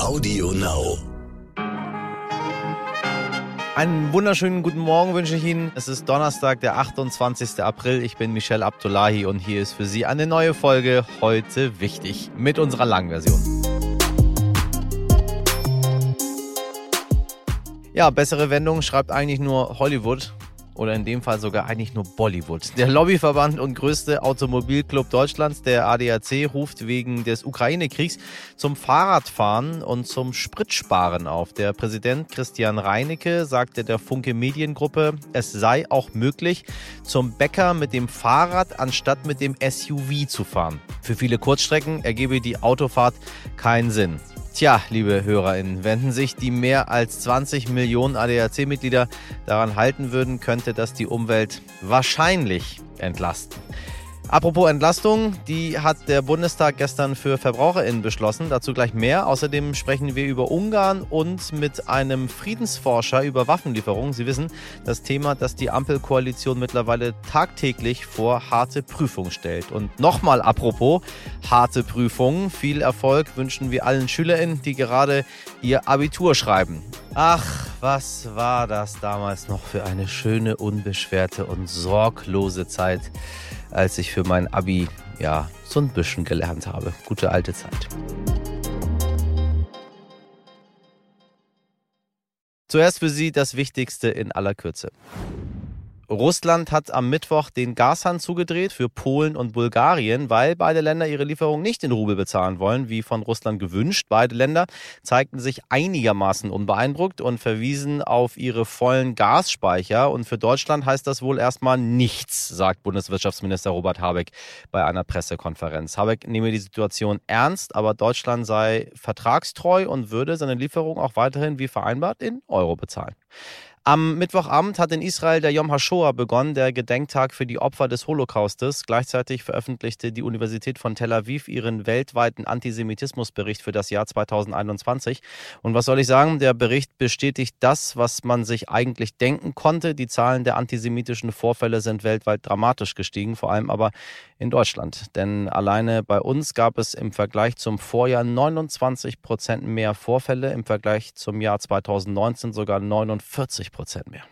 Audio Now. Einen wunderschönen guten Morgen wünsche ich Ihnen. Es ist Donnerstag, der 28. April. Ich bin Michel Abdullahi und hier ist für Sie eine neue Folge heute wichtig mit unserer Langversion. Ja, bessere Wendung schreibt eigentlich nur Hollywood oder in dem Fall sogar eigentlich nur Bollywood. Der Lobbyverband und größte Automobilclub Deutschlands, der ADAC, ruft wegen des Ukraine-Kriegs zum Fahrradfahren und zum Spritsparen auf. Der Präsident Christian Reinecke sagte der Funke Mediengruppe, es sei auch möglich, zum Bäcker mit dem Fahrrad anstatt mit dem SUV zu fahren. Für viele Kurzstrecken ergebe die Autofahrt keinen Sinn. Tja, liebe HörerInnen, wenn sich die mehr als 20 Millionen ADAC-Mitglieder daran halten würden, könnte das die Umwelt wahrscheinlich entlasten. Apropos Entlastung, die hat der Bundestag gestern für VerbraucherInnen beschlossen. Dazu gleich mehr. Außerdem sprechen wir über Ungarn und mit einem Friedensforscher über Waffenlieferungen. Sie wissen, das Thema, das die Ampelkoalition mittlerweile tagtäglich vor harte Prüfung stellt. Und nochmal apropos harte Prüfungen. Viel Erfolg wünschen wir allen SchülerInnen, die gerade ihr Abitur schreiben. Ach, was war das damals noch für eine schöne, unbeschwerte und sorglose Zeit als ich für mein Abi ja so ein bisschen gelernt habe. Gute alte Zeit. Zuerst für Sie das Wichtigste in aller Kürze. Russland hat am Mittwoch den Gashahn zugedreht für Polen und Bulgarien, weil beide Länder ihre Lieferung nicht in Rubel bezahlen wollen, wie von Russland gewünscht. Beide Länder zeigten sich einigermaßen unbeeindruckt und verwiesen auf ihre vollen Gasspeicher. Und für Deutschland heißt das wohl erstmal nichts, sagt Bundeswirtschaftsminister Robert Habeck bei einer Pressekonferenz. Habeck nehme die Situation ernst, aber Deutschland sei vertragstreu und würde seine Lieferung auch weiterhin wie vereinbart in Euro bezahlen. Am Mittwochabend hat in Israel der Yom HaShoah begonnen, der Gedenktag für die Opfer des Holocaustes. Gleichzeitig veröffentlichte die Universität von Tel Aviv ihren weltweiten Antisemitismusbericht für das Jahr 2021. Und was soll ich sagen? Der Bericht bestätigt das, was man sich eigentlich denken konnte. Die Zahlen der antisemitischen Vorfälle sind weltweit dramatisch gestiegen, vor allem aber in Deutschland. Denn alleine bei uns gab es im Vergleich zum Vorjahr 29 Prozent mehr Vorfälle, im Vergleich zum Jahr 2019 sogar 49 Prozent. Prozent mehr.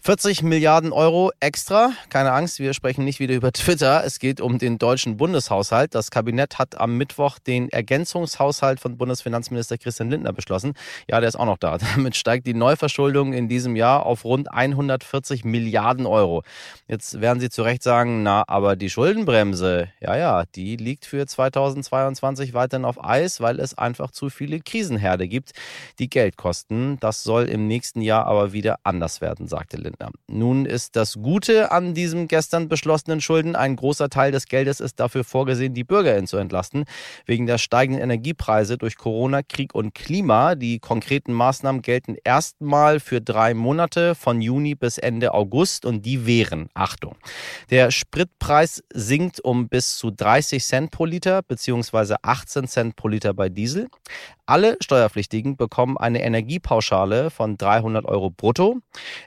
40 Milliarden Euro extra. Keine Angst, wir sprechen nicht wieder über Twitter. Es geht um den deutschen Bundeshaushalt. Das Kabinett hat am Mittwoch den Ergänzungshaushalt von Bundesfinanzminister Christian Lindner beschlossen. Ja, der ist auch noch da. Damit steigt die Neuverschuldung in diesem Jahr auf rund 140 Milliarden Euro. Jetzt werden Sie zu Recht sagen, na, aber die Schuldenbremse, ja, ja, die liegt für 2022 weiterhin auf Eis, weil es einfach zu viele Krisenherde gibt, die Geld kosten. Das soll im nächsten Jahr aber wieder anders werden, sagte Lindner. Lindner. Nun ist das Gute an diesem gestern beschlossenen Schulden, ein großer Teil des Geldes ist dafür vorgesehen, die BürgerInnen zu entlasten. Wegen der steigenden Energiepreise durch Corona, Krieg und Klima. Die konkreten Maßnahmen gelten erstmal für drei Monate von Juni bis Ende August und die wären, Achtung, der Spritpreis sinkt um bis zu 30 Cent pro Liter beziehungsweise 18 Cent pro Liter bei Diesel. Alle Steuerpflichtigen bekommen eine Energiepauschale von 300 Euro brutto.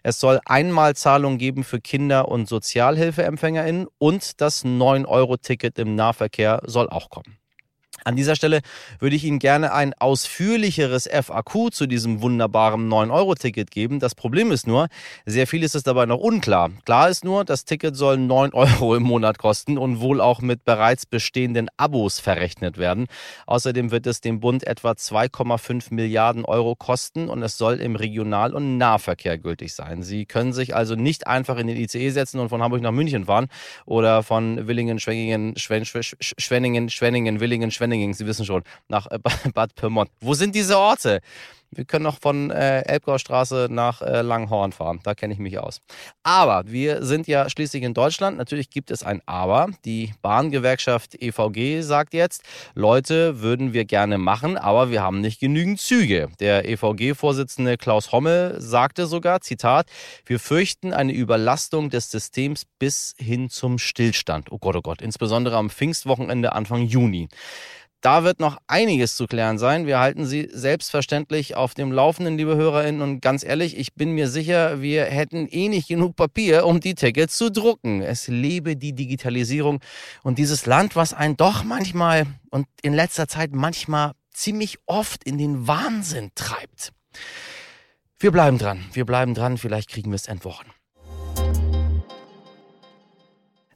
Es soll Einmalzahlungen geben für Kinder- und Sozialhilfeempfängerinnen und das 9-Euro-Ticket im Nahverkehr soll auch kommen. An dieser Stelle würde ich Ihnen gerne ein ausführlicheres FAQ zu diesem wunderbaren 9-Euro-Ticket geben. Das Problem ist nur, sehr viel ist es dabei noch unklar. Klar ist nur, das Ticket soll 9 Euro im Monat kosten und wohl auch mit bereits bestehenden Abos verrechnet werden. Außerdem wird es dem Bund etwa 2,5 Milliarden Euro kosten und es soll im Regional- und Nahverkehr gültig sein. Sie können sich also nicht einfach in den ICE setzen und von Hamburg nach München fahren oder von Willingen, Schwenningen, Schwenningen, Schwenningen, Willingen, Schwenningen Schwenningen, Sie wissen schon, nach äh, Bad Pyrmont. Wo sind diese Orte? Wir können noch von äh, Elbgaustraße nach äh, Langhorn fahren. Da kenne ich mich aus. Aber wir sind ja schließlich in Deutschland. Natürlich gibt es ein Aber. Die Bahngewerkschaft EVG sagt jetzt, Leute würden wir gerne machen, aber wir haben nicht genügend Züge. Der EVG-Vorsitzende Klaus Hommel sagte sogar, Zitat, wir fürchten eine Überlastung des Systems bis hin zum Stillstand. Oh Gott, oh Gott, insbesondere am Pfingstwochenende Anfang Juni. Da wird noch einiges zu klären sein. Wir halten Sie selbstverständlich auf dem Laufenden, liebe HörerInnen. Und ganz ehrlich, ich bin mir sicher, wir hätten eh nicht genug Papier, um die Tickets zu drucken. Es lebe die Digitalisierung und dieses Land, was einen doch manchmal und in letzter Zeit manchmal ziemlich oft in den Wahnsinn treibt. Wir bleiben dran, wir bleiben dran, vielleicht kriegen wir es entworfen.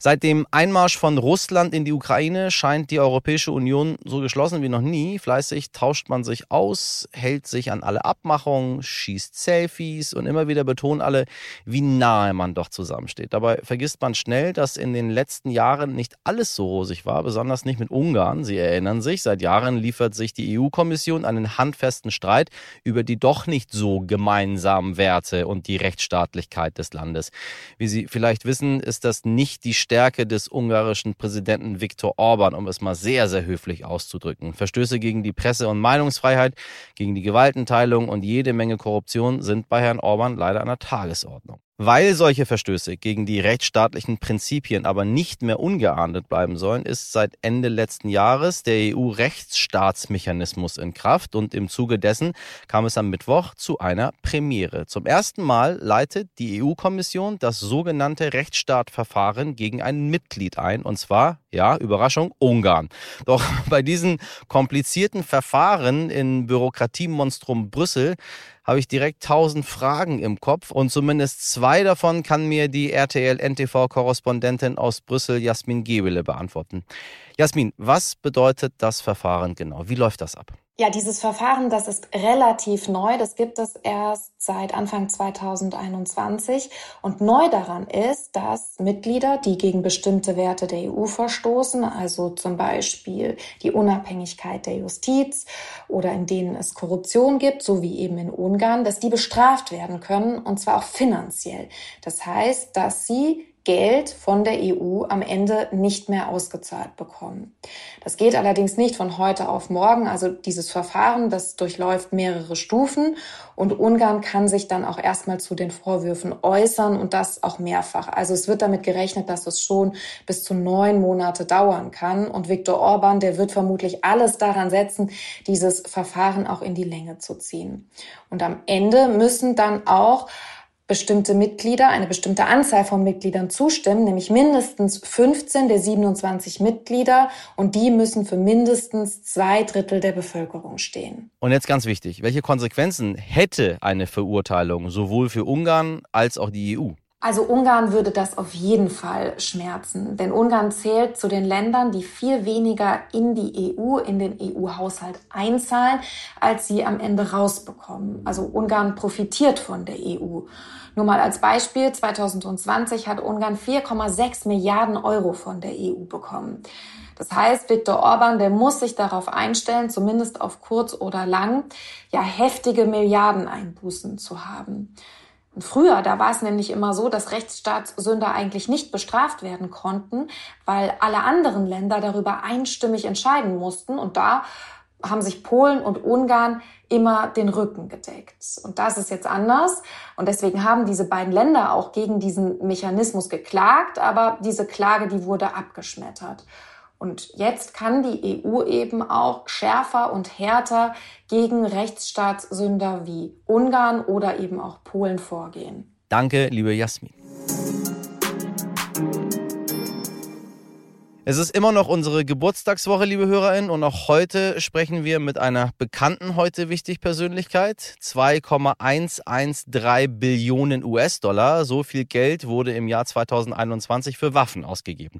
Seit dem Einmarsch von Russland in die Ukraine scheint die Europäische Union so geschlossen wie noch nie. Fleißig tauscht man sich aus, hält sich an alle Abmachungen, schießt Selfies und immer wieder betonen alle, wie nahe man doch zusammensteht. Dabei vergisst man schnell, dass in den letzten Jahren nicht alles so rosig war, besonders nicht mit Ungarn. Sie erinnern sich, seit Jahren liefert sich die EU-Kommission einen handfesten Streit über die doch nicht so gemeinsamen Werte und die Rechtsstaatlichkeit des Landes. Wie Sie vielleicht wissen, ist das nicht die Stärke Stärke des ungarischen Präsidenten Viktor Orban, um es mal sehr, sehr höflich auszudrücken. Verstöße gegen die Presse- und Meinungsfreiheit, gegen die Gewaltenteilung und jede Menge Korruption sind bei Herrn Orban leider an der Tagesordnung. Weil solche Verstöße gegen die rechtsstaatlichen Prinzipien aber nicht mehr ungeahndet bleiben sollen, ist seit Ende letzten Jahres der EU-Rechtsstaatsmechanismus in Kraft und im Zuge dessen kam es am Mittwoch zu einer Premiere. Zum ersten Mal leitet die EU-Kommission das sogenannte Rechtsstaatverfahren gegen ein Mitglied ein, und zwar, ja, Überraschung, Ungarn. Doch bei diesen komplizierten Verfahren in Bürokratiemonstrum Brüssel habe ich direkt tausend Fragen im Kopf und zumindest zwei davon kann mir die RTL-NTV-Korrespondentin aus Brüssel, Jasmin Gebele, beantworten. Jasmin, was bedeutet das Verfahren genau? Wie läuft das ab? Ja, dieses Verfahren, das ist relativ neu. Das gibt es erst seit Anfang 2021. Und neu daran ist, dass Mitglieder, die gegen bestimmte Werte der EU verstoßen, also zum Beispiel die Unabhängigkeit der Justiz oder in denen es Korruption gibt, so wie eben in Ungarn, dass die bestraft werden können, und zwar auch finanziell. Das heißt, dass sie Geld von der EU am Ende nicht mehr ausgezahlt bekommen. Das geht allerdings nicht von heute auf morgen. Also dieses Verfahren, das durchläuft mehrere Stufen und Ungarn kann sich dann auch erstmal zu den Vorwürfen äußern und das auch mehrfach. Also es wird damit gerechnet, dass es schon bis zu neun Monate dauern kann und Viktor Orban, der wird vermutlich alles daran setzen, dieses Verfahren auch in die Länge zu ziehen. Und am Ende müssen dann auch bestimmte Mitglieder, eine bestimmte Anzahl von Mitgliedern zustimmen, nämlich mindestens 15 der 27 Mitglieder und die müssen für mindestens zwei Drittel der Bevölkerung stehen. Und jetzt ganz wichtig, welche Konsequenzen hätte eine Verurteilung sowohl für Ungarn als auch die EU? Also Ungarn würde das auf jeden Fall schmerzen, denn Ungarn zählt zu den Ländern, die viel weniger in die EU, in den EU-Haushalt einzahlen, als sie am Ende rausbekommen. Also Ungarn profitiert von der EU. Nur mal als Beispiel, 2020 hat Ungarn 4,6 Milliarden Euro von der EU bekommen. Das heißt, Viktor Orban, der muss sich darauf einstellen, zumindest auf kurz oder lang, ja heftige Milliardeneinbußen zu haben. Früher, da war es nämlich immer so, dass Rechtsstaatssünder eigentlich nicht bestraft werden konnten, weil alle anderen Länder darüber einstimmig entscheiden mussten. Und da haben sich Polen und Ungarn immer den Rücken gedeckt. Und das ist jetzt anders. Und deswegen haben diese beiden Länder auch gegen diesen Mechanismus geklagt, aber diese Klage, die wurde abgeschmettert. Und jetzt kann die EU eben auch schärfer und härter gegen Rechtsstaatssünder wie Ungarn oder eben auch Polen vorgehen. Danke, liebe Jasmin. Es ist immer noch unsere Geburtstagswoche, liebe HörerInnen, und auch heute sprechen wir mit einer bekannten heute wichtig Persönlichkeit. 2,113 Billionen US-Dollar. So viel Geld wurde im Jahr 2021 für Waffen ausgegeben.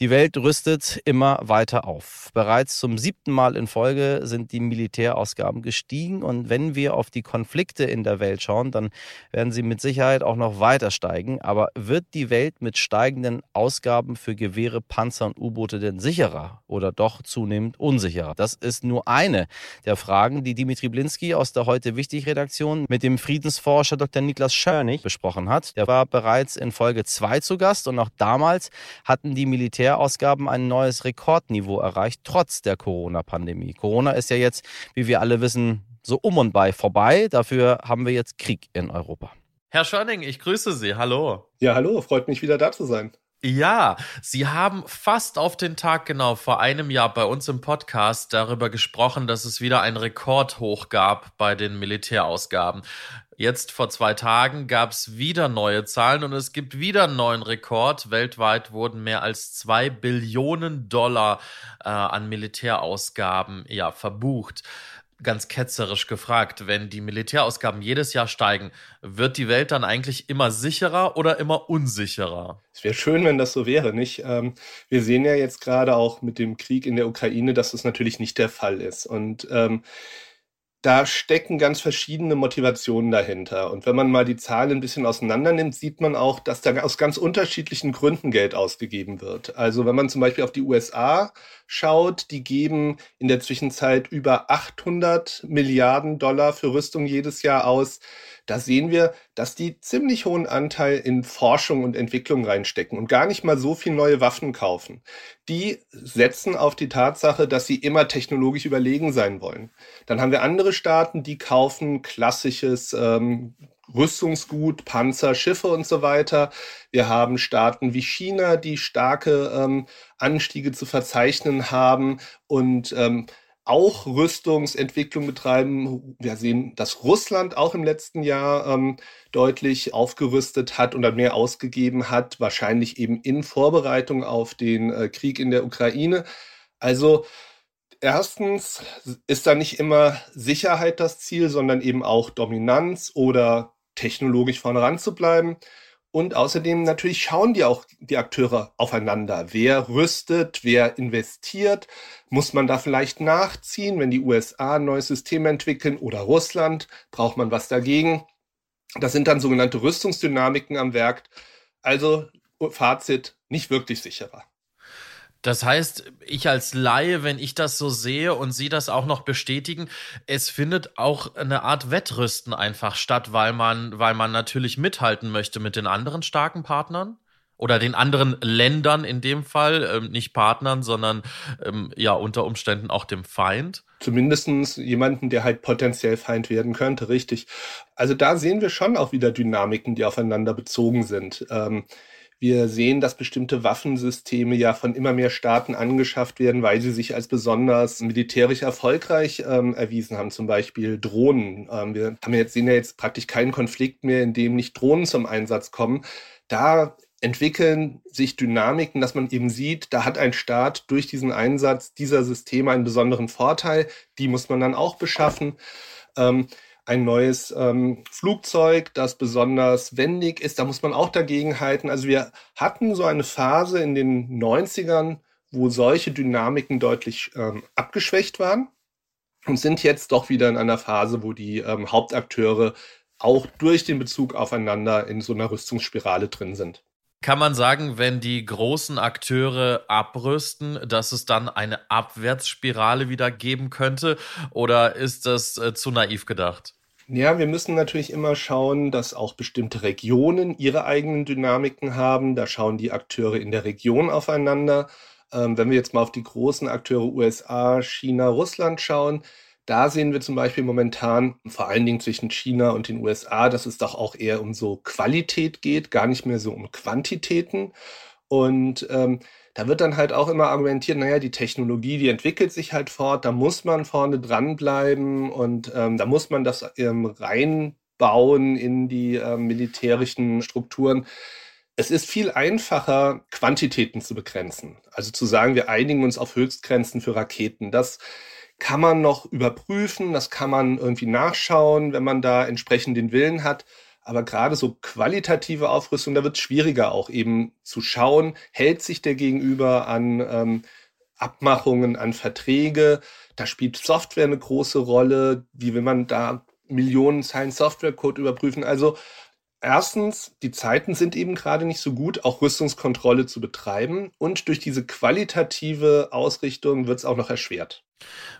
Die Welt rüstet immer weiter auf. Bereits zum siebten Mal in Folge sind die Militärausgaben gestiegen. Und wenn wir auf die Konflikte in der Welt schauen, dann werden sie mit Sicherheit auch noch weiter steigen. Aber wird die Welt mit steigenden Ausgaben für Gewehre, Panzer und U-Boote denn sicherer oder doch zunehmend unsicherer? Das ist nur eine der Fragen, die Dimitri Blinski aus der heute wichtig Redaktion mit dem Friedensforscher Dr. Niklas Schörnig besprochen hat. Der war bereits in Folge 2 zu Gast und auch damals hatten die Militärausgaben ein neues Rekordniveau erreicht, trotz der Corona-Pandemie. Corona ist ja jetzt, wie wir alle wissen, so um und bei vorbei. Dafür haben wir jetzt Krieg in Europa. Herr Schörning, ich grüße Sie. Hallo. Ja, hallo, freut mich wieder da zu sein. Ja, Sie haben fast auf den Tag genau vor einem Jahr bei uns im Podcast darüber gesprochen, dass es wieder ein Rekordhoch gab bei den Militärausgaben. Jetzt vor zwei Tagen gab es wieder neue Zahlen und es gibt wieder einen neuen Rekord. Weltweit wurden mehr als zwei Billionen Dollar äh, an Militärausgaben ja verbucht ganz ketzerisch gefragt, wenn die Militärausgaben jedes Jahr steigen, wird die Welt dann eigentlich immer sicherer oder immer unsicherer? Es wäre schön, wenn das so wäre, nicht? Ähm, wir sehen ja jetzt gerade auch mit dem Krieg in der Ukraine, dass das natürlich nicht der Fall ist. Und ähm, da stecken ganz verschiedene Motivationen dahinter. Und wenn man mal die Zahlen ein bisschen auseinander nimmt, sieht man auch, dass da aus ganz unterschiedlichen Gründen Geld ausgegeben wird. Also wenn man zum Beispiel auf die USA schaut, die geben in der Zwischenzeit über 800 Milliarden Dollar für Rüstung jedes Jahr aus da sehen wir, dass die ziemlich hohen Anteil in Forschung und Entwicklung reinstecken und gar nicht mal so viel neue Waffen kaufen. Die setzen auf die Tatsache, dass sie immer technologisch überlegen sein wollen. Dann haben wir andere Staaten, die kaufen klassisches ähm, Rüstungsgut, Panzer, Schiffe und so weiter. Wir haben Staaten wie China, die starke ähm, Anstiege zu verzeichnen haben und ähm, auch Rüstungsentwicklung betreiben. Wir sehen, dass Russland auch im letzten Jahr ähm, deutlich aufgerüstet hat und dann mehr ausgegeben hat, wahrscheinlich eben in Vorbereitung auf den äh, Krieg in der Ukraine. Also erstens ist da nicht immer Sicherheit das Ziel, sondern eben auch Dominanz oder technologisch vorne ran zu bleiben. Und außerdem natürlich schauen die auch die Akteure aufeinander. Wer rüstet, wer investiert? Muss man da vielleicht nachziehen, wenn die USA ein neues System entwickeln oder Russland? Braucht man was dagegen? Das sind dann sogenannte Rüstungsdynamiken am Werk. Also Fazit, nicht wirklich sicherer. Das heißt, ich als Laie, wenn ich das so sehe und Sie das auch noch bestätigen, es findet auch eine Art Wettrüsten einfach statt, weil man, weil man natürlich mithalten möchte mit den anderen starken Partnern oder den anderen Ländern in dem Fall, ähm, nicht Partnern, sondern ähm, ja unter Umständen auch dem Feind. Zumindestens jemanden, der halt potenziell Feind werden könnte, richtig. Also da sehen wir schon auch wieder Dynamiken, die aufeinander bezogen sind. Ähm, wir sehen, dass bestimmte Waffensysteme ja von immer mehr Staaten angeschafft werden, weil sie sich als besonders militärisch erfolgreich ähm, erwiesen haben. Zum Beispiel Drohnen. Ähm, wir haben jetzt, sehen ja jetzt praktisch keinen Konflikt mehr, in dem nicht Drohnen zum Einsatz kommen. Da entwickeln sich Dynamiken, dass man eben sieht, da hat ein Staat durch diesen Einsatz dieser Systeme einen besonderen Vorteil. Die muss man dann auch beschaffen. Ähm, ein neues ähm, Flugzeug, das besonders wendig ist. Da muss man auch dagegen halten. Also wir hatten so eine Phase in den 90ern, wo solche Dynamiken deutlich ähm, abgeschwächt waren und sind jetzt doch wieder in einer Phase, wo die ähm, Hauptakteure auch durch den Bezug aufeinander in so einer Rüstungsspirale drin sind. Kann man sagen, wenn die großen Akteure abrüsten, dass es dann eine Abwärtsspirale wieder geben könnte? Oder ist das äh, zu naiv gedacht? Ja, wir müssen natürlich immer schauen, dass auch bestimmte Regionen ihre eigenen Dynamiken haben. Da schauen die Akteure in der Region aufeinander. Ähm, wenn wir jetzt mal auf die großen Akteure USA, China, Russland schauen, da sehen wir zum Beispiel momentan, vor allen Dingen zwischen China und den USA, dass es doch auch eher um so Qualität geht, gar nicht mehr so um Quantitäten. Und ähm, da wird dann halt auch immer argumentiert, naja, die Technologie, die entwickelt sich halt fort, da muss man vorne dranbleiben und ähm, da muss man das ähm, reinbauen in die ähm, militärischen Strukturen. Es ist viel einfacher, Quantitäten zu begrenzen. Also zu sagen, wir einigen uns auf Höchstgrenzen für Raketen. Das kann man noch überprüfen, das kann man irgendwie nachschauen, wenn man da entsprechend den Willen hat. Aber gerade so qualitative Aufrüstung, da wird es schwieriger auch eben zu schauen, hält sich der Gegenüber an ähm, Abmachungen, an Verträge. Da spielt Software eine große Rolle. Wie will man da Millionen Zeilen Softwarecode überprüfen? Also erstens, die Zeiten sind eben gerade nicht so gut, auch Rüstungskontrolle zu betreiben. Und durch diese qualitative Ausrichtung wird es auch noch erschwert.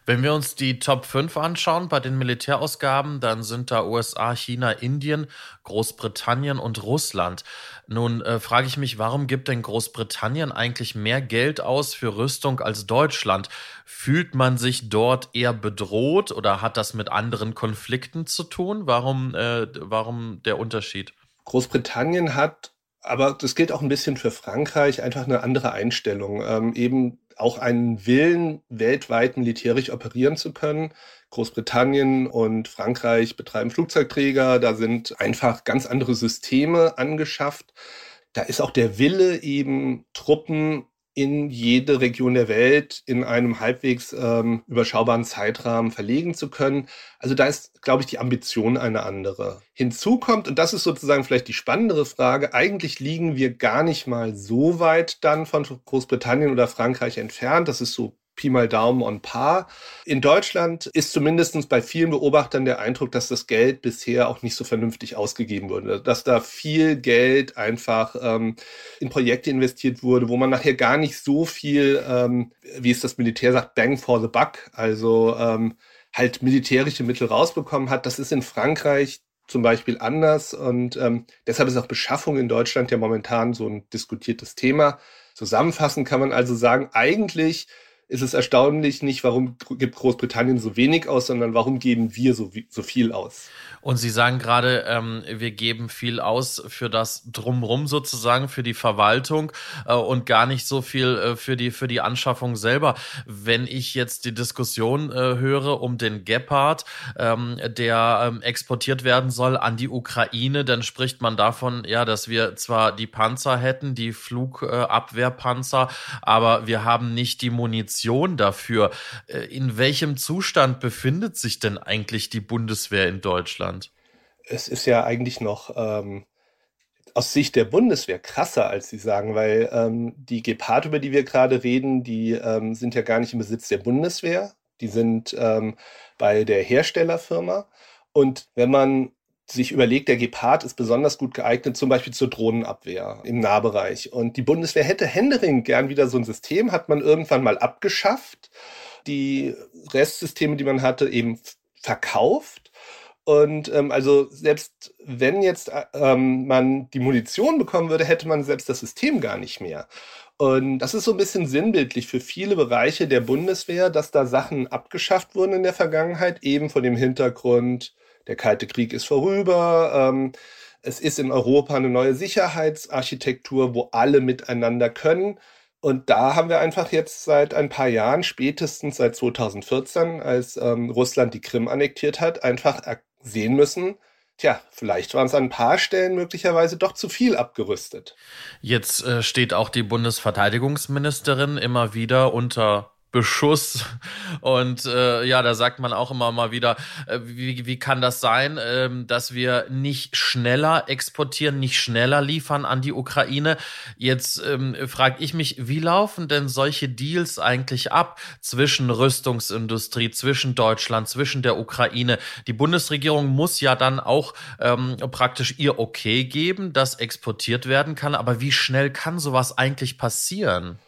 Wenn wir uns die Top 5 anschauen bei den Militärausgaben, dann sind da USA, China, Indien, Großbritannien und Russland. Nun äh, frage ich mich, warum gibt denn Großbritannien eigentlich mehr Geld aus für Rüstung als Deutschland? Fühlt man sich dort eher bedroht oder hat das mit anderen Konflikten zu tun? Warum, äh, warum der Unterschied? Großbritannien hat aber das gilt auch ein bisschen für Frankreich, einfach eine andere Einstellung. Ähm, eben auch einen Willen, weltweit militärisch operieren zu können. Großbritannien und Frankreich betreiben Flugzeugträger, da sind einfach ganz andere Systeme angeschafft. Da ist auch der Wille, eben Truppen in jede Region der Welt in einem halbwegs ähm, überschaubaren Zeitrahmen verlegen zu können. Also da ist, glaube ich, die Ambition eine andere. Hinzu kommt, und das ist sozusagen vielleicht die spannendere Frage, eigentlich liegen wir gar nicht mal so weit dann von Großbritannien oder Frankreich entfernt. Das ist so Pi mal Daumen on par. In Deutschland ist zumindest bei vielen Beobachtern der Eindruck, dass das Geld bisher auch nicht so vernünftig ausgegeben wurde. Dass da viel Geld einfach ähm, in Projekte investiert wurde, wo man nachher gar nicht so viel, ähm, wie es das Militär sagt, Bang for the Buck, also ähm, halt militärische Mittel rausbekommen hat. Das ist in Frankreich zum Beispiel anders und ähm, deshalb ist auch Beschaffung in Deutschland ja momentan so ein diskutiertes Thema. Zusammenfassend kann man also sagen, eigentlich ist es erstaunlich nicht, warum gibt Großbritannien so wenig aus, sondern warum geben wir so, so viel aus. Und Sie sagen gerade, ähm, wir geben viel aus für das Drumrum sozusagen, für die Verwaltung äh, und gar nicht so viel äh, für, die, für die Anschaffung selber. Wenn ich jetzt die Diskussion äh, höre um den Gepard, ähm, der ähm, exportiert werden soll an die Ukraine, dann spricht man davon, ja, dass wir zwar die Panzer hätten, die Flugabwehrpanzer, aber wir haben nicht die Munition dafür. Äh, in welchem Zustand befindet sich denn eigentlich die Bundeswehr in Deutschland? es ist ja eigentlich noch ähm, aus Sicht der Bundeswehr krasser, als Sie sagen, weil ähm, die Gepard, über die wir gerade reden, die ähm, sind ja gar nicht im Besitz der Bundeswehr. Die sind ähm, bei der Herstellerfirma. Und wenn man sich überlegt, der Gepard ist besonders gut geeignet, zum Beispiel zur Drohnenabwehr im Nahbereich. Und die Bundeswehr hätte Händering gern wieder so ein System, hat man irgendwann mal abgeschafft. Die Restsysteme, die man hatte, eben verkauft und ähm, also selbst wenn jetzt äh, ähm, man die Munition bekommen würde, hätte man selbst das System gar nicht mehr. Und das ist so ein bisschen sinnbildlich für viele Bereiche der Bundeswehr, dass da Sachen abgeschafft wurden in der Vergangenheit, eben vor dem Hintergrund, der Kalte Krieg ist vorüber. Ähm, es ist in Europa eine neue Sicherheitsarchitektur, wo alle miteinander können. Und da haben wir einfach jetzt seit ein paar Jahren, spätestens seit 2014, als ähm, Russland die Krim annektiert hat, einfach sehen müssen, tja, vielleicht waren es an ein paar Stellen möglicherweise doch zu viel abgerüstet. Jetzt äh, steht auch die Bundesverteidigungsministerin immer wieder unter Beschuss. Und äh, ja, da sagt man auch immer mal wieder, äh, wie, wie kann das sein, äh, dass wir nicht schneller exportieren, nicht schneller liefern an die Ukraine? Jetzt ähm, frage ich mich, wie laufen denn solche Deals eigentlich ab zwischen Rüstungsindustrie, zwischen Deutschland, zwischen der Ukraine? Die Bundesregierung muss ja dann auch ähm, praktisch ihr Okay geben, dass exportiert werden kann. Aber wie schnell kann sowas eigentlich passieren?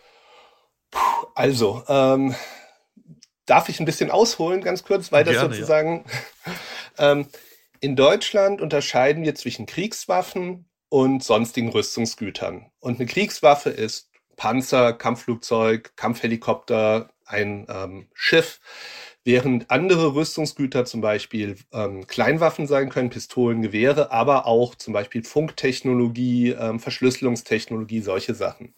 Also, ähm, darf ich ein bisschen ausholen, ganz kurz, weil das Gerne, sozusagen ja. ähm, in Deutschland unterscheiden wir zwischen Kriegswaffen und sonstigen Rüstungsgütern. Und eine Kriegswaffe ist Panzer, Kampfflugzeug, Kampfhelikopter, ein ähm, Schiff, während andere Rüstungsgüter zum Beispiel ähm, Kleinwaffen sein können, Pistolen, Gewehre, aber auch zum Beispiel Funktechnologie, ähm, Verschlüsselungstechnologie, solche Sachen.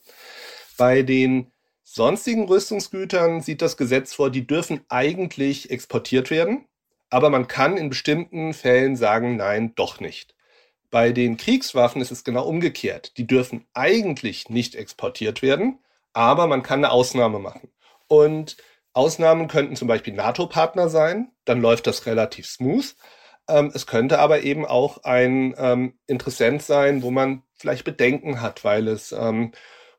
Bei den sonstigen Rüstungsgütern sieht das Gesetz vor, die dürfen eigentlich exportiert werden, aber man kann in bestimmten Fällen sagen, nein, doch nicht. Bei den Kriegswaffen ist es genau umgekehrt. Die dürfen eigentlich nicht exportiert werden, aber man kann eine Ausnahme machen. Und Ausnahmen könnten zum Beispiel NATO-Partner sein, dann läuft das relativ smooth. Ähm, es könnte aber eben auch ein ähm, Interessent sein, wo man vielleicht Bedenken hat, weil es ähm,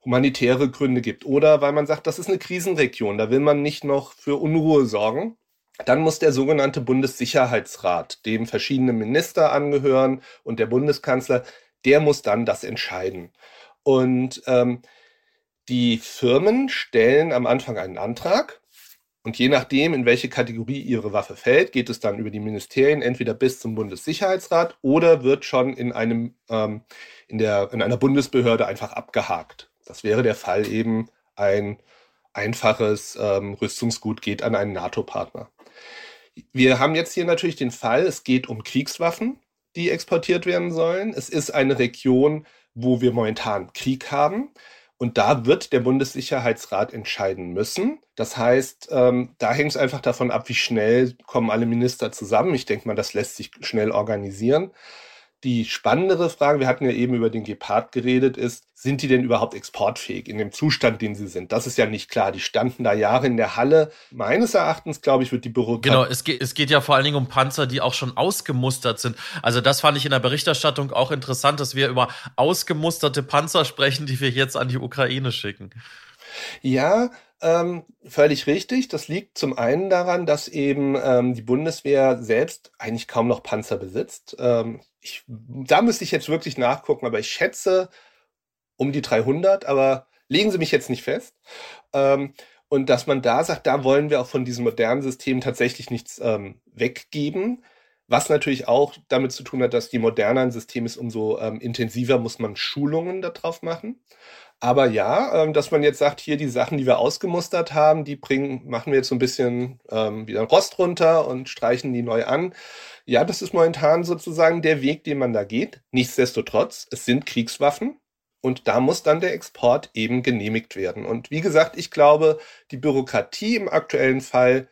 humanitäre Gründe gibt oder weil man sagt, das ist eine Krisenregion, da will man nicht noch für Unruhe sorgen. Dann muss der sogenannte Bundessicherheitsrat, dem verschiedene Minister angehören und der Bundeskanzler, der muss dann das entscheiden. Und ähm, die Firmen stellen am Anfang einen Antrag und je nachdem, in welche Kategorie ihre Waffe fällt, geht es dann über die Ministerien entweder bis zum Bundessicherheitsrat oder wird schon in einem ähm, in der in einer Bundesbehörde einfach abgehakt. Das wäre der Fall eben ein einfaches ähm, Rüstungsgut geht an einen NATO-Partner. Wir haben jetzt hier natürlich den Fall, es geht um Kriegswaffen, die exportiert werden sollen. Es ist eine Region, wo wir momentan Krieg haben. Und da wird der Bundessicherheitsrat entscheiden müssen. Das heißt, ähm, da hängt es einfach davon ab, wie schnell kommen alle Minister zusammen. Ich denke mal, das lässt sich schnell organisieren. Die spannendere Frage, wir hatten ja eben über den Gepard geredet, ist, sind die denn überhaupt exportfähig in dem Zustand, den sie sind? Das ist ja nicht klar. Die standen da Jahre in der Halle. Meines Erachtens, glaube ich, wird die Bürokratie. Genau, es geht, es geht ja vor allen Dingen um Panzer, die auch schon ausgemustert sind. Also das fand ich in der Berichterstattung auch interessant, dass wir über ausgemusterte Panzer sprechen, die wir jetzt an die Ukraine schicken. Ja, ähm, völlig richtig. Das liegt zum einen daran, dass eben ähm, die Bundeswehr selbst eigentlich kaum noch Panzer besitzt. Ähm, ich, da müsste ich jetzt wirklich nachgucken, aber ich schätze um die 300, aber legen Sie mich jetzt nicht fest. Ähm, und dass man da sagt, da wollen wir auch von diesem modernen System tatsächlich nichts ähm, weggeben. Was natürlich auch damit zu tun hat, dass je moderner ein System ist, umso ähm, intensiver muss man Schulungen darauf machen. Aber ja, ähm, dass man jetzt sagt, hier die Sachen, die wir ausgemustert haben, die bringen, machen wir jetzt so ein bisschen ähm, wieder Rost runter und streichen die neu an. Ja, das ist momentan sozusagen der Weg, den man da geht. Nichtsdestotrotz, es sind Kriegswaffen. Und da muss dann der Export eben genehmigt werden. Und wie gesagt, ich glaube, die Bürokratie im aktuellen Fall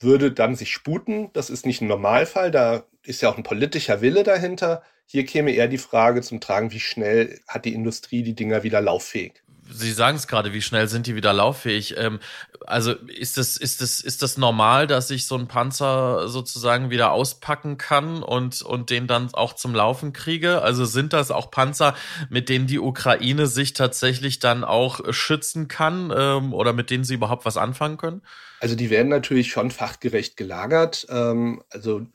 würde dann sich sputen. Das ist nicht ein Normalfall. Da ist ja auch ein politischer Wille dahinter. Hier käme eher die Frage zum Tragen, wie schnell hat die Industrie die Dinger wieder lauffähig? Sie sagen es gerade, wie schnell sind die wieder lauffähig? Ähm, also ist das, ist das, ist das normal, dass ich so einen Panzer sozusagen wieder auspacken kann und, und den dann auch zum Laufen kriege? Also sind das auch Panzer, mit denen die Ukraine sich tatsächlich dann auch schützen kann ähm, oder mit denen sie überhaupt was anfangen können? Also die werden natürlich schon fachgerecht gelagert. Ähm, also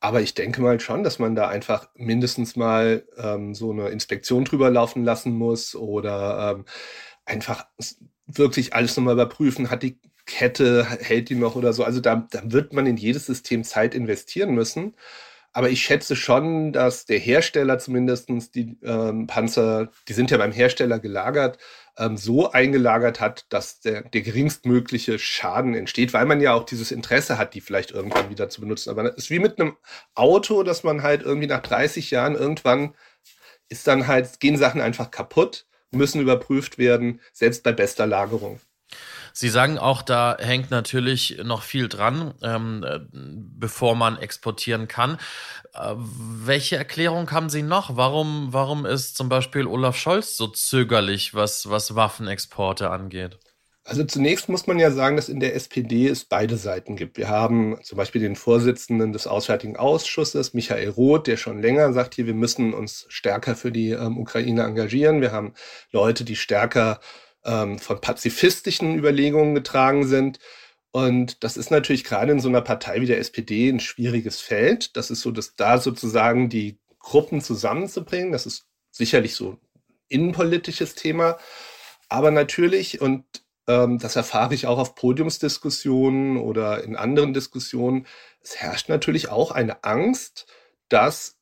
aber ich denke mal schon, dass man da einfach mindestens mal ähm, so eine Inspektion drüber laufen lassen muss oder ähm, einfach wirklich alles nochmal überprüfen. Hat die Kette, hält die noch oder so? Also da, da wird man in jedes System Zeit investieren müssen. Aber ich schätze schon, dass der Hersteller zumindestens die ähm, Panzer, die sind ja beim Hersteller gelagert, ähm, so eingelagert hat, dass der, der geringstmögliche Schaden entsteht, weil man ja auch dieses Interesse hat, die vielleicht irgendwann wieder zu benutzen. Aber es ist wie mit einem Auto, dass man halt irgendwie nach 30 Jahren irgendwann ist dann halt, gehen Sachen einfach kaputt, müssen überprüft werden, selbst bei bester Lagerung. Sie sagen auch, da hängt natürlich noch viel dran, ähm, äh, bevor man exportieren kann. Äh, welche Erklärung haben Sie noch? Warum, warum ist zum Beispiel Olaf Scholz so zögerlich, was, was Waffenexporte angeht? Also zunächst muss man ja sagen, dass in der SPD es beide Seiten gibt. Wir haben zum Beispiel den Vorsitzenden des Auswärtigen Ausschusses, Michael Roth, der schon länger sagt, hier, wir müssen uns stärker für die ähm, Ukraine engagieren. Wir haben Leute, die stärker ähm, von pazifistischen Überlegungen getragen sind. Und das ist natürlich gerade in so einer Partei wie der SPD ein schwieriges Feld. Das ist so, dass da sozusagen die Gruppen zusammenzubringen. Das ist sicherlich so ein innenpolitisches Thema. Aber natürlich, und ähm, das erfahre ich auch auf Podiumsdiskussionen oder in anderen Diskussionen, es herrscht natürlich auch eine Angst, dass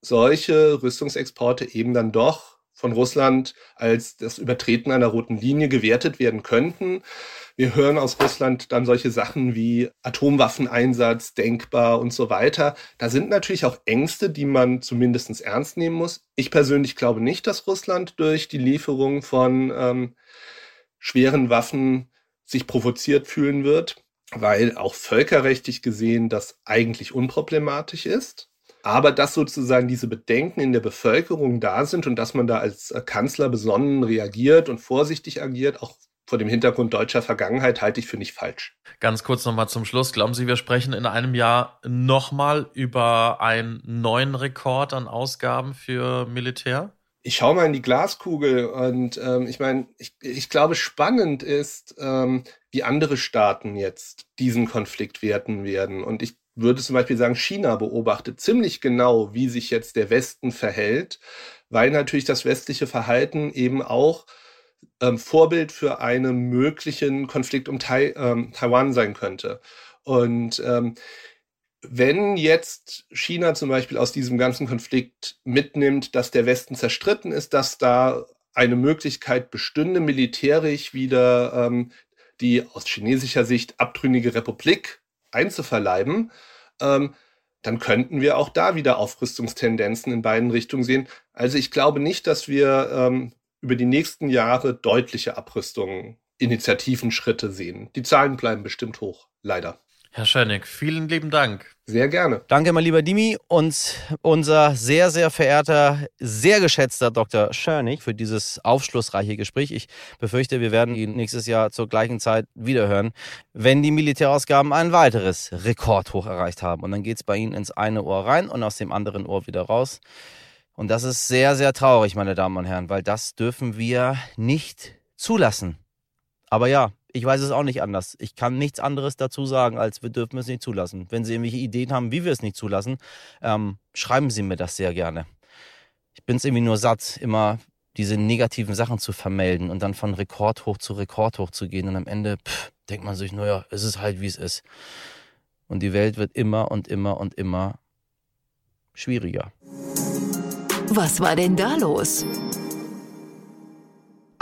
solche Rüstungsexporte eben dann doch von Russland als das Übertreten einer roten Linie gewertet werden könnten. Wir hören aus Russland dann solche Sachen wie Atomwaffeneinsatz denkbar und so weiter. Da sind natürlich auch Ängste, die man zumindest ernst nehmen muss. Ich persönlich glaube nicht, dass Russland durch die Lieferung von ähm, schweren Waffen sich provoziert fühlen wird, weil auch völkerrechtlich gesehen das eigentlich unproblematisch ist. Aber dass sozusagen diese Bedenken in der Bevölkerung da sind und dass man da als äh, Kanzler besonnen reagiert und vorsichtig agiert, auch vor dem Hintergrund deutscher Vergangenheit, halte ich für nicht falsch. Ganz kurz nochmal zum Schluss. Glauben Sie, wir sprechen in einem Jahr nochmal über einen neuen Rekord an Ausgaben für Militär? ich schaue mal in die Glaskugel und ähm, ich meine, ich, ich glaube, spannend ist, ähm, wie andere Staaten jetzt diesen Konflikt werten werden. Und ich würde zum Beispiel sagen, China beobachtet ziemlich genau, wie sich jetzt der Westen verhält, weil natürlich das westliche Verhalten eben auch ähm, Vorbild für einen möglichen Konflikt um Tai ähm, Taiwan sein könnte. Und ähm, wenn jetzt China zum Beispiel aus diesem ganzen Konflikt mitnimmt, dass der Westen zerstritten ist, dass da eine Möglichkeit bestünde, militärisch wieder ähm, die aus chinesischer Sicht abtrünnige Republik einzuverleiben, ähm, dann könnten wir auch da wieder Aufrüstungstendenzen in beiden Richtungen sehen. Also ich glaube nicht, dass wir ähm, über die nächsten Jahre deutliche Abrüstungen, Initiativen, Schritte sehen. Die Zahlen bleiben bestimmt hoch, leider. Herr Schönig, vielen lieben Dank. Sehr gerne. Danke, mein lieber Dimi und unser sehr, sehr verehrter, sehr geschätzter Dr. Schörnig für dieses aufschlussreiche Gespräch. Ich befürchte, wir werden ihn nächstes Jahr zur gleichen Zeit wiederhören, wenn die Militärausgaben ein weiteres Rekordhoch erreicht haben. Und dann geht es bei Ihnen ins eine Ohr rein und aus dem anderen Ohr wieder raus. Und das ist sehr, sehr traurig, meine Damen und Herren, weil das dürfen wir nicht zulassen. Aber ja, ich weiß es auch nicht anders. Ich kann nichts anderes dazu sagen, als wir dürfen es nicht zulassen. Wenn Sie irgendwelche Ideen haben, wie wir es nicht zulassen, ähm, schreiben Sie mir das sehr gerne. Ich bin es irgendwie nur satt, immer diese negativen Sachen zu vermelden und dann von Rekordhoch zu Rekordhoch zu gehen und am Ende pff, denkt man sich, naja, es ist halt wie es ist. Und die Welt wird immer und immer und immer schwieriger. Was war denn da los?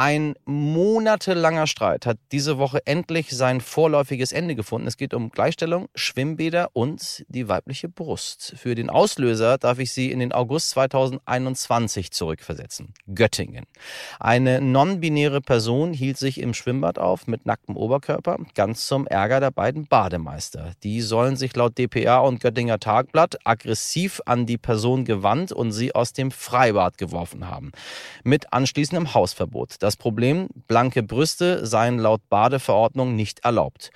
Ein monatelanger Streit hat diese Woche endlich sein vorläufiges Ende gefunden. Es geht um Gleichstellung, Schwimmbäder und die weibliche Brust. Für den Auslöser darf ich Sie in den August 2021 zurückversetzen. Göttingen. Eine non-binäre Person hielt sich im Schwimmbad auf mit nacktem Oberkörper, ganz zum Ärger der beiden Bademeister. Die sollen sich laut dpa und Göttinger Tagblatt aggressiv an die Person gewandt und sie aus dem Freibad geworfen haben. Mit anschließendem Hausverbot. Das das Problem, blanke Brüste seien laut Badeverordnung nicht erlaubt.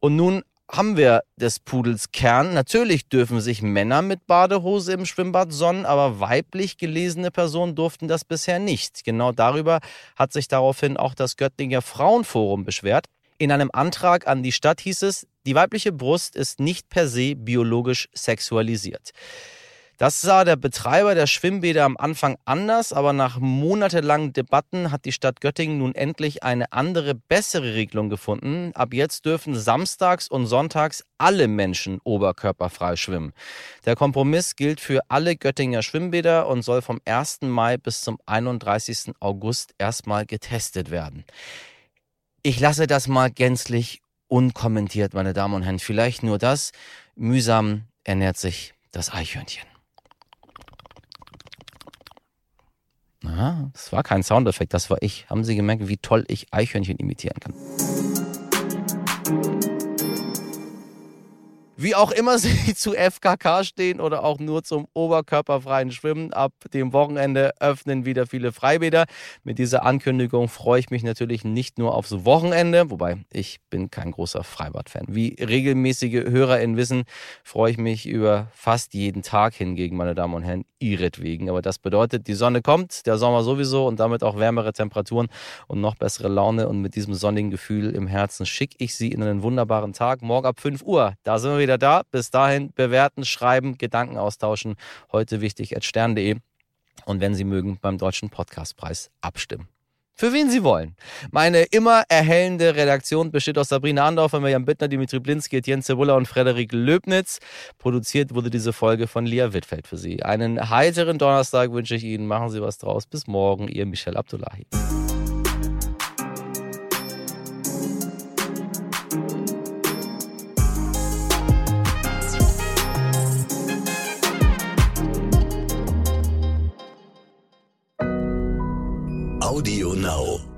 Und nun haben wir des Pudels Kern. Natürlich dürfen sich Männer mit Badehose im Schwimmbad sonnen, aber weiblich gelesene Personen durften das bisher nicht. Genau darüber hat sich daraufhin auch das Göttinger Frauenforum beschwert. In einem Antrag an die Stadt hieß es, die weibliche Brust ist nicht per se biologisch sexualisiert. Das sah der Betreiber der Schwimmbäder am Anfang anders, aber nach monatelangen Debatten hat die Stadt Göttingen nun endlich eine andere, bessere Regelung gefunden. Ab jetzt dürfen samstags und sonntags alle Menschen oberkörperfrei schwimmen. Der Kompromiss gilt für alle Göttinger Schwimmbäder und soll vom 1. Mai bis zum 31. August erstmal getestet werden. Ich lasse das mal gänzlich unkommentiert, meine Damen und Herren. Vielleicht nur das. Mühsam ernährt sich das Eichhörnchen. Aha, das war kein Soundeffekt, das war ich. Haben Sie gemerkt, wie toll ich Eichhörnchen imitieren kann? Wie auch immer Sie zu FKK stehen oder auch nur zum oberkörperfreien Schwimmen, ab dem Wochenende öffnen wieder viele Freibäder. Mit dieser Ankündigung freue ich mich natürlich nicht nur aufs Wochenende, wobei ich bin kein großer Freibad-Fan. Wie regelmäßige HörerInnen wissen, freue ich mich über fast jeden Tag hingegen, meine Damen und Herren, ihretwegen. Aber das bedeutet, die Sonne kommt, der Sommer sowieso und damit auch wärmere Temperaturen und noch bessere Laune. Und mit diesem sonnigen Gefühl im Herzen schicke ich Sie in einen wunderbaren Tag. Morgen ab 5 Uhr, da sind wir wieder da. Bis dahin bewerten, schreiben, Gedanken austauschen. Heute wichtig at stern.de. Und wenn Sie mögen, beim Deutschen Podcastpreis abstimmen. Für wen Sie wollen. Meine immer erhellende Redaktion besteht aus Sabrina Andorfer, Mirjam Bittner, Dimitri Blinski, Etienne Cebula und Frederik Löbnitz. Produziert wurde diese Folge von Lia Wittfeld für Sie. Einen heiteren Donnerstag wünsche ich Ihnen. Machen Sie was draus. Bis morgen. Ihr Michel Abdullahi. Now.